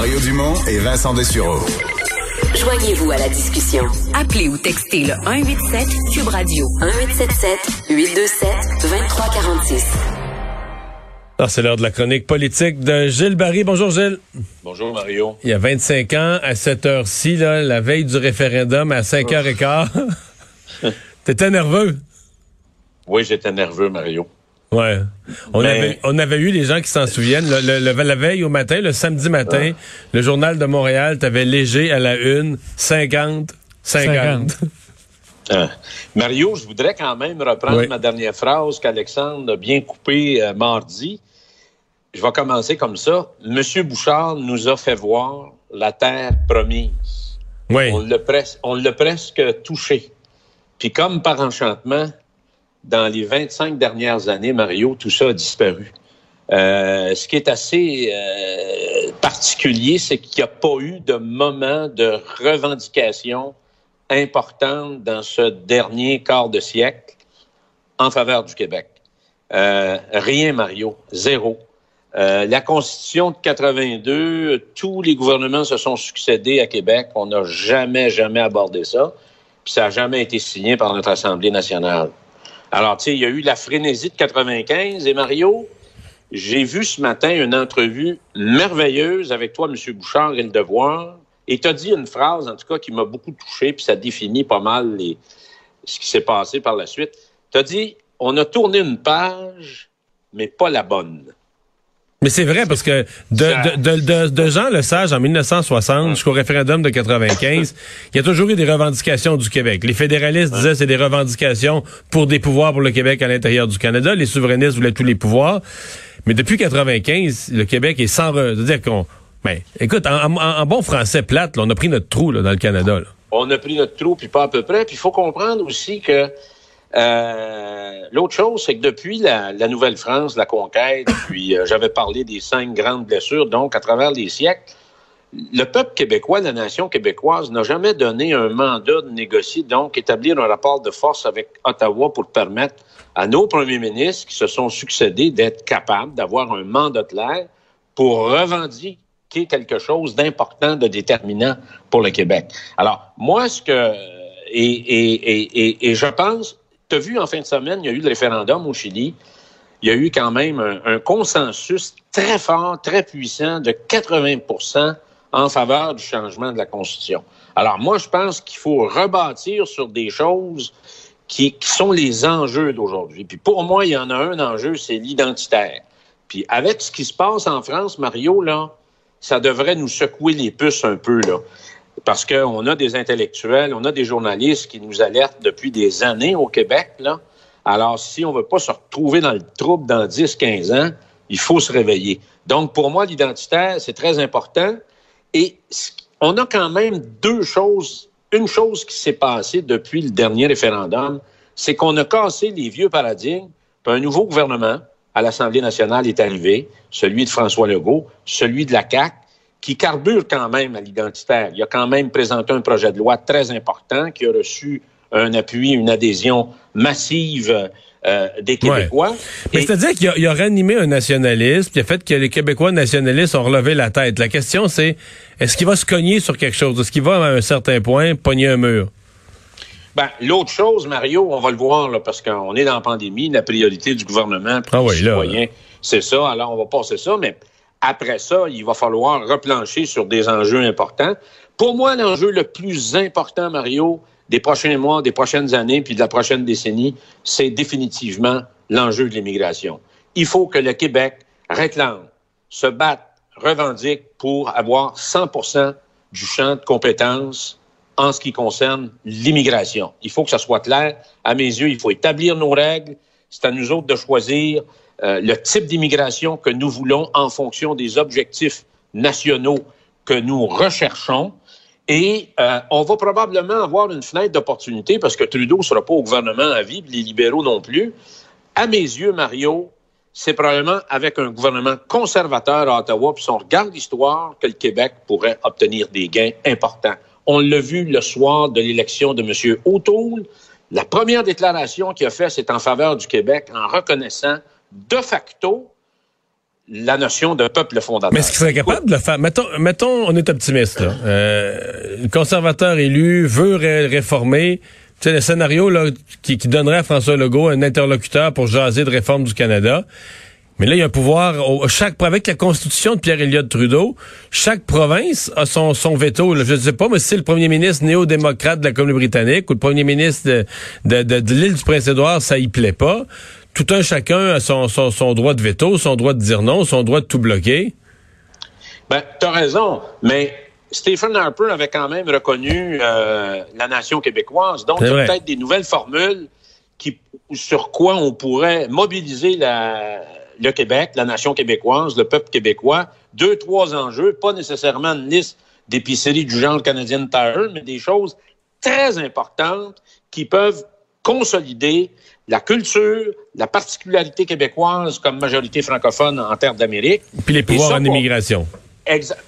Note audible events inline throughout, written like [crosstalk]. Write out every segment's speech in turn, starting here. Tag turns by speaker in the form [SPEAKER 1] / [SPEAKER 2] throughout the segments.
[SPEAKER 1] Mario Dumont et Vincent Dessureau.
[SPEAKER 2] Joignez-vous à la discussion. Appelez ou textez le 187 Cube Radio 1877 827 2346.
[SPEAKER 3] Alors, c'est l'heure de la chronique politique de Gilles Barry. Bonjour Gilles.
[SPEAKER 4] Bonjour Mario.
[SPEAKER 3] Il y a 25 ans, à cette heure-ci, la veille du référendum, à 5h15, [laughs] t'étais nerveux?
[SPEAKER 4] Oui, j'étais nerveux, Mario.
[SPEAKER 3] Ouais. On,
[SPEAKER 4] Mais-
[SPEAKER 3] avait, on avait eu des gens qui s'en souviennent. Le, le- le- la veille au matin, le samedi matin, le journal de Montréal, t'avais léger à la une, 50, 50.
[SPEAKER 4] Euh, Mario, je voudrais quand même reprendre
[SPEAKER 3] Oui.
[SPEAKER 4] ma dernière phrase qu'Alexandre a bien coupée euh, mardi. Je vais commencer comme ça. Monsieur Bouchard nous a fait voir la terre promise.
[SPEAKER 3] Oui.
[SPEAKER 4] On l'a pres- on l'a presque touché. Puis comme par enchantement, dans les 25 dernières années, Mario, tout ça a disparu. Euh, ce qui est assez euh, particulier, c'est qu'il n'y a pas eu de moment de revendication importante dans ce dernier quart de siècle en faveur du Québec. Euh, rien, Mario, zéro. Euh, la Constitution de 82, tous les gouvernements se sont succédés à Québec. On n'a jamais, jamais abordé ça. Puis ça n'a jamais été signé par notre Assemblée nationale. Alors, tu sais, il y a eu la frénésie de 95 et Mario, j'ai vu ce matin une entrevue merveilleuse avec toi, M. Bouchard et le Devoir. Et tu as dit une phrase, en tout cas, qui m'a beaucoup touché, puis ça définit pas mal ce qui s'est passé par la suite. Tu as dit, on a tourné une page, mais pas la bonne.
[SPEAKER 3] Mais c'est vrai parce que de, de, de, de, de Jean Lesage en 1960 jusqu'au référendum de 95, il y a toujours eu des revendications du Québec. Les fédéralistes disaient c'est des revendications pour des pouvoirs pour le Québec à l'intérieur du Canada. Les souverainistes voulaient tous les pouvoirs. Mais depuis 95, le Québec est sans... re- C'est-à-dire qu'on... Ben, écoute, en, en- en bon français plate, là, on a pris notre trou là, dans le Canada. là.
[SPEAKER 4] On a pris notre trou, puis pas à peu près. Puis il faut comprendre aussi que euh, l'autre chose, c'est que depuis la, la Nouvelle-France, la conquête, [coughs] puis euh, j'avais parlé des cinq grandes blessures, donc à travers les siècles, le peuple québécois, la nation québécoise n'a jamais donné un mandat de négocier, donc établir un rapport de force avec Ottawa pour permettre à nos premiers ministres qui se sont succédés d'être capables d'avoir un mandat clair pour revendiquer quelque chose d'important, de déterminant pour le Québec. Alors, moi, ce que... Et, et, et, et, et je pense, tu as vu en fin de semaine, il y a eu le référendum au Chili. Il y a eu quand même un, consensus très fort, très puissant de 80% en faveur du changement de la Constitution. Alors moi, je pense qu'il faut rebâtir sur des choses qui, qui sont les enjeux d'aujourd'hui. Puis pour moi, il y en a un enjeu, c'est l'identitaire. Puis avec ce qui se passe en France, Mario, là, ça devrait nous secouer les puces un peu, là. Parce qu'on a des intellectuels, on a des journalistes qui nous alertent depuis des années au Québec, là. Alors, si on veut pas se retrouver dans le trouble dans 10, 15 ans, il faut se réveiller. Donc, pour moi, l'identitaire, c'est très important. Et on a quand même deux choses. Une chose qui s'est passée depuis le dernier référendum, c'est qu'on a cassé les vieux paradigmes. Puis un nouveau gouvernement à l'Assemblée nationale est arrivé, celui de François Legault, celui de la CAQ, qui carbure quand même à l'identitaire. Il a quand même présenté un projet de loi très important qui a reçu un appui, une adhésion massive euh, des Québécois.
[SPEAKER 3] Mais
[SPEAKER 4] Et-
[SPEAKER 3] c'est-à-dire qu'il a, il a ranimé un nationalisme, puis le fait que les Québécois nationalistes ont relevé la tête. La question, c'est est-ce qu'il va se cogner sur quelque chose? Est-ce qu'il va, à un certain point, pogner un mur?
[SPEAKER 4] Ben, l'autre chose, Mario, on va le voir, là, parce qu'on est dans la pandémie, la priorité du gouvernement puis
[SPEAKER 3] Ah
[SPEAKER 4] des
[SPEAKER 3] oui, là,
[SPEAKER 4] citoyens, c'est ça. Alors, on va passer ça, mais après ça, il va falloir replancher sur des enjeux importants. Pour moi, l'enjeu le plus important, Mario, des prochains mois, des prochaines années, puis de la prochaine décennie, c'est définitivement l'enjeu de l'immigration. Il faut que le Québec réclame, se batte, revendique pour avoir 100% du champ de compétences en ce qui concerne l'immigration. Il faut que ça soit clair. À mes yeux, il faut établir nos règles. C'est à nous autres de choisir euh, le type d'immigration que nous voulons en fonction des objectifs nationaux que nous recherchons. Et euh, on va probablement avoir une fenêtre d'opportunité parce que Trudeau ne sera pas au gouvernement à vie, les libéraux non plus. À mes yeux, Mario, c'est probablement avec un gouvernement conservateur à Ottawa, puis si on regarde l'histoire, que le Québec pourrait obtenir des gains importants. On l'a vu le soir de l'élection de M. O'Toole. La première déclaration qu'il a faite, c'est en faveur du Québec en reconnaissant de facto la notion de peuple fondateur.
[SPEAKER 3] Mais est-ce qu'il serait capable de le faire? Mettons, mettons on est optimiste. Là. Euh, le conservateur élu veut réformer. Tu sais, le scénario là, qui, qui donnerait à François Legault un interlocuteur pour jaser de réforme du Canada. Mais là, il y a un pouvoir. chaque, avec la constitution de Pierre-Éliott Trudeau, chaque province a son, son veto. Je ne sais pas, mais si c'est le premier ministre néo-démocrate de la Colombie-Britannique ou le premier ministre de, de, de, de l'île du Prince-Édouard, ça y plaît pas. Tout un chacun a son, son, son, droit de veto, son droit de dire non, son droit de tout bloquer.
[SPEAKER 4] Ben, as raison, mais Stephen Harper avait quand même reconnu euh, la nation québécoise. Donc, il y a peut-être des nouvelles formules qui, sur quoi on pourrait mobiliser la, le Québec, la nation québécoise, le peuple québécois. Deux, trois enjeux, pas nécessairement une liste d'épiceries du genre canadien Tire, mais des choses très importantes qui peuvent consolider la culture, la particularité québécoise comme majorité francophone en terre d'Amérique.
[SPEAKER 3] Puis les pouvoirs en immigration.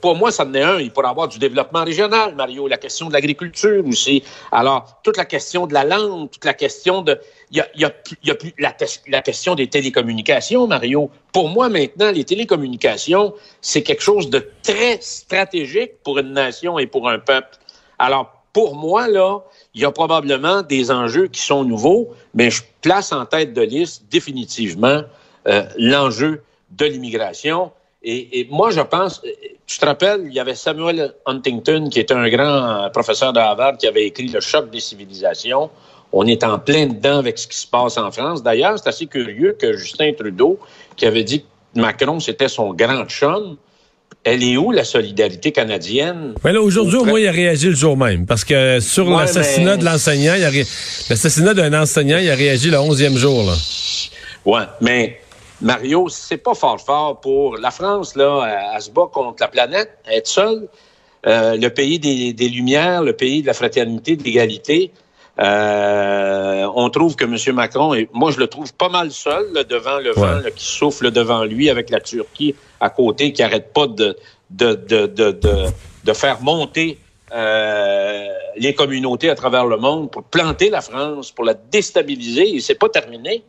[SPEAKER 4] Pour moi, ça en est un. Il pourrait avoir du développement régional, Mario, la question de l'agriculture aussi. Alors, toute la question de la langue, toute la question de... Il y a, y a, y a plus la, la, question des télécommunications, Mario. Pour moi, maintenant, les télécommunications, c'est quelque chose de très stratégique pour une nation et pour un peuple. Alors, pour moi, là, il y a probablement des enjeux qui sont nouveaux, mais je place en tête de liste définitivement euh, l'enjeu de l'immigration. Et, moi, je pense, tu te rappelles, il y avait Samuel Huntington, qui était un grand professeur de Harvard, qui avait écrit Le choc des civilisations. On est en plein dedans avec ce qui se passe en France. D'ailleurs, c'est assez curieux que Justin Trudeau, qui avait dit que Macron, c'était son grand chum, elle est où la solidarité canadienne?
[SPEAKER 3] Là, aujourd'hui, au moins, il a réagi le jour même. Parce que sur l'assassinat de l'enseignant, il a l'assassinat d'un enseignant, il a réagi le onzième jour. Là.
[SPEAKER 4] Ouais, mais Mario, c'est pas fort fort pour la France, là, à, se bat contre la planète, être seule. Euh, le pays des, des, Lumières, le pays de la fraternité, de l'égalité. Euh, on trouve que M. Macron, et moi je le trouve pas mal seul devant le vent qui souffle devant lui avec la Turquie à côté qui arrête pas de, de, de, de, de faire monter euh, les communautés à travers le monde pour planter la France, pour la déstabiliser et c'est pas terminé.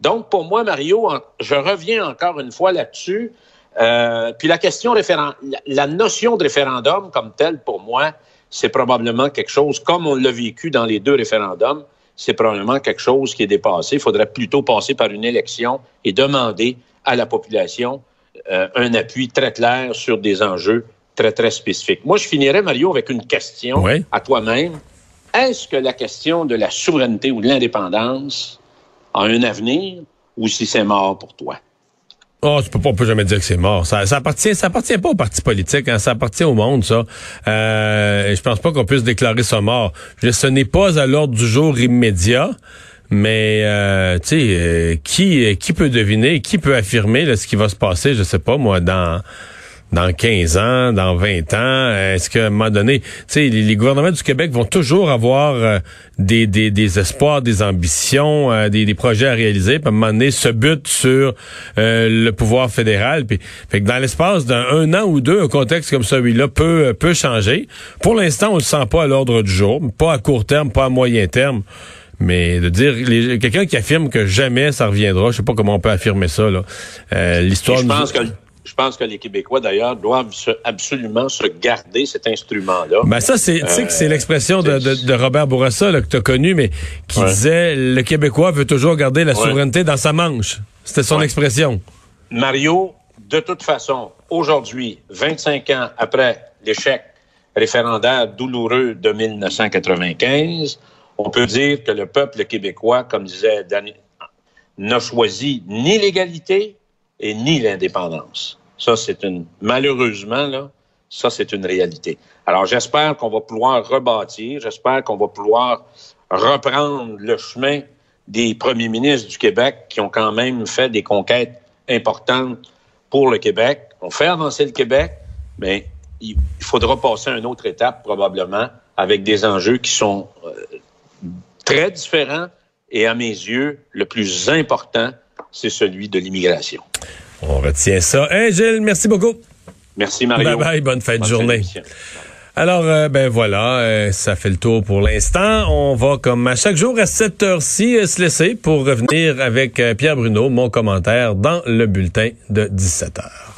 [SPEAKER 4] Donc pour moi, Mario, je reviens encore une fois là-dessus. Euh, puis la question référendum, la notion de référendum comme telle, pour moi, c'est probablement quelque chose, comme on l'a vécu dans les deux référendums, c'est probablement quelque chose qui est dépassé. Il faudrait plutôt passer par une élection et demander à la population euh, un appui très clair sur des enjeux très, très spécifiques. Moi, je finirais, Mario, avec une question à toi-même. Est-ce que la question de la souveraineté ou de l'indépendance a un avenir ou si c'est mort pour toi?
[SPEAKER 3] Oh, tu peux pas, on peut jamais dire que c'est mort. Ça, ça appartient, ça appartient pas aux partis politiques, hein, ça appartient au monde, ça. Euh, je pense pas qu'on puisse déclarer ça mort. Je, ce n'est pas à l'ordre du jour immédiat. Mais euh, tu sais, euh, qui qui peut deviner, qui peut affirmer là, ce qui va se passer, je sais pas moi, dans dans 15 ans, dans 20 ans? Est-ce qu'à un moment donné, tu sais, les, gouvernements du Québec vont toujours avoir euh, des, des, des, espoirs, des ambitions, euh, des, des, projets à réaliser, puis à un moment donné, se butent sur euh, le pouvoir fédéral. Puis, fait que dans l'espace d'un un an ou deux, un contexte comme celui-là peut, peut changer. Pour l'instant, on le sent pas à l'ordre du jour, pas à court terme, pas à moyen terme. Mais de dire quelqu'un qui affirme que jamais ça reviendra, je sais pas comment on peut affirmer ça. là. L'histoire.
[SPEAKER 4] Je pense que je pense que les Québécois, d'ailleurs, doivent absolument se garder cet instrument-là.
[SPEAKER 3] Ben ça, c'est, tu sais que c'est euh, l'expression de, de, Robert Bourassa que tu as connu, mais qui disait le Québécois veut toujours garder la souveraineté dans sa manche. C'était son expression.
[SPEAKER 4] Mario, de toute façon, aujourd'hui, 25 ans après l'échec référendaire douloureux de 1995, on peut dire que le peuple québécois, comme disait Danny, n'a choisi ni l'égalité, et ni l'indépendance. Ça, c'est une, malheureusement, là, ça, c'est une réalité. Alors, j'espère qu'on va pouvoir rebâtir, j'espère qu'on va pouvoir reprendre le chemin des premiers ministres du Québec qui ont quand même fait des conquêtes importantes pour le Québec. On fait avancer le Québec, mais il faudra passer à une autre étape probablement avec des enjeux qui sont euh, très différents et à mes yeux, le plus important, c'est celui de l'immigration.
[SPEAKER 3] On retient ça. Hey Gilles, merci beaucoup.
[SPEAKER 4] Merci Mario.
[SPEAKER 3] Bye bye, bonne fin de journée. Alors, euh, ben voilà, euh, ça fait le tour pour l'instant. On va, comme à chaque jour, à cette heure-ci, euh, se laisser pour revenir avec Pierre Bruno, mon commentaire, dans le bulletin de 17 heures.